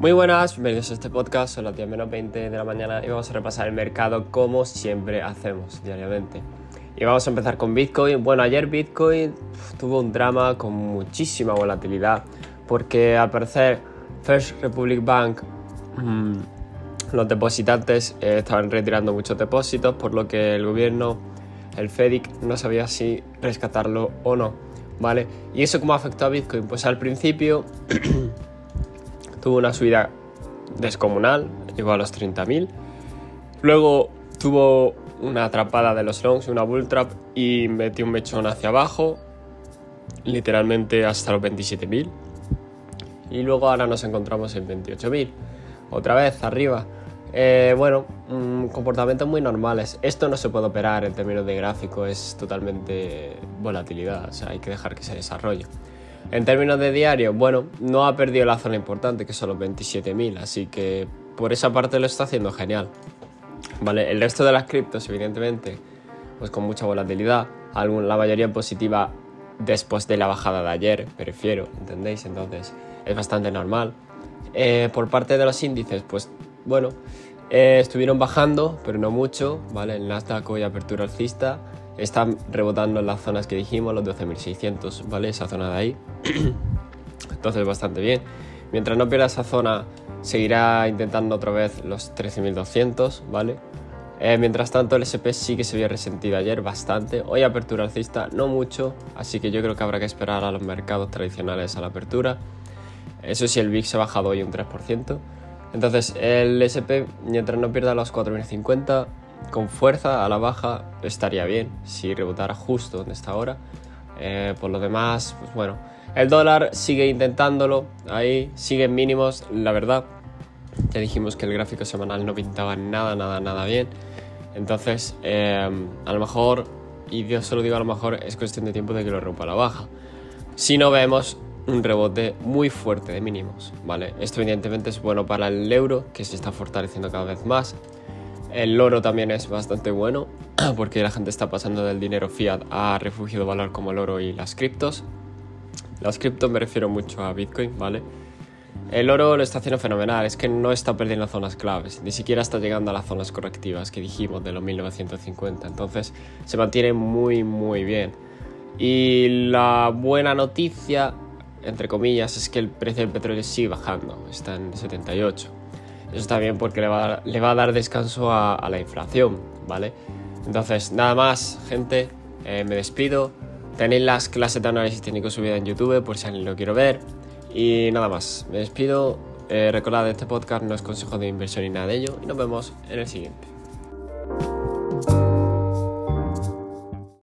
Muy buenas, bienvenidos a este podcast, son las 10 menos 20 de la mañana y vamos a repasar el mercado como siempre hacemos diariamente. Y vamos a empezar con Bitcoin. Bueno, ayer Bitcoin tuvo un drama con muchísima volatilidad porque al parecer First Republic Bank, mm, los depositantes eh, estaban retirando muchos depósitos por lo que el gobierno, el FEDIC, no sabía si rescatarlo o no. ¿Vale? ¿Y eso cómo afectó a Bitcoin? Pues al principio tuvo una subida descomunal, llegó a los 30.000. Luego tuvo una atrapada de los longs, una bull trap y metió un mechón hacia abajo, literalmente hasta los 27.000. Y luego ahora nos encontramos en 28.000, otra vez arriba. Eh, bueno, comportamientos muy normales. Esto no se puede operar en términos de gráfico, es totalmente volatilidad, hay que dejar que se desarrolle. En términos de diario, bueno, no ha perdido la zona importante, que son los 27.000, así que por esa parte lo está haciendo genial. Vale, el resto de las criptos, evidentemente, pues con mucha volatilidad, la mayoría positiva después de la bajada de ayer, prefiero, ¿entendéis? Entonces es bastante normal. Eh, por parte de los índices, pues bueno, eh, estuvieron bajando, pero no mucho, ¿vale? El Nasdaq hoy apertura alcista, están rebotando en las zonas que dijimos, los 12.600, ¿vale? Esa zona de ahí. Entonces bastante bien. Mientras no pierda esa zona, seguirá intentando otra vez los 13.200, ¿vale? Eh, mientras tanto, el SP sí que se había resentido ayer bastante. Hoy apertura alcista, no mucho, así que yo creo que habrá que esperar a los mercados tradicionales a la apertura. Eso sí, el VIX se ha bajado hoy un 3%. Entonces, el SP, mientras no pierda los 4.050, con fuerza a la baja estaría bien si rebotara justo donde está ahora. Eh, por lo demás, pues bueno, el dólar sigue intentándolo, ahí siguen mínimos, la verdad. Ya dijimos que el gráfico semanal no pintaba nada, nada, nada bien. Entonces, eh, a lo mejor, y yo solo digo a lo mejor, es cuestión de tiempo de que lo rompa a la baja. Si no vemos un rebote muy fuerte de mínimos, ¿vale? Esto evidentemente es bueno para el euro, que se está fortaleciendo cada vez más. El oro también es bastante bueno porque la gente está pasando del dinero fiat a refugio de valor como el oro y las criptos. Las criptos me refiero mucho a Bitcoin, ¿vale? El oro lo está haciendo fenomenal, es que no está perdiendo zonas claves, ni siquiera está llegando a las zonas correctivas que dijimos de los 1950, entonces se mantiene muy muy bien. Y la buena noticia, entre comillas, es que el precio del petróleo sigue bajando, está en 78. Eso está bien porque le va a dar, descanso a, la inflación, ¿vale? Entonces, nada más, gente, eh, me despido. Tenéis las clases de análisis técnico subidas en YouTube por si alguien lo quiere ver. Y nada más, me despido. Eh, recordad, este podcast no es consejo de inversión ni nada de ello. Y nos vemos en el siguiente.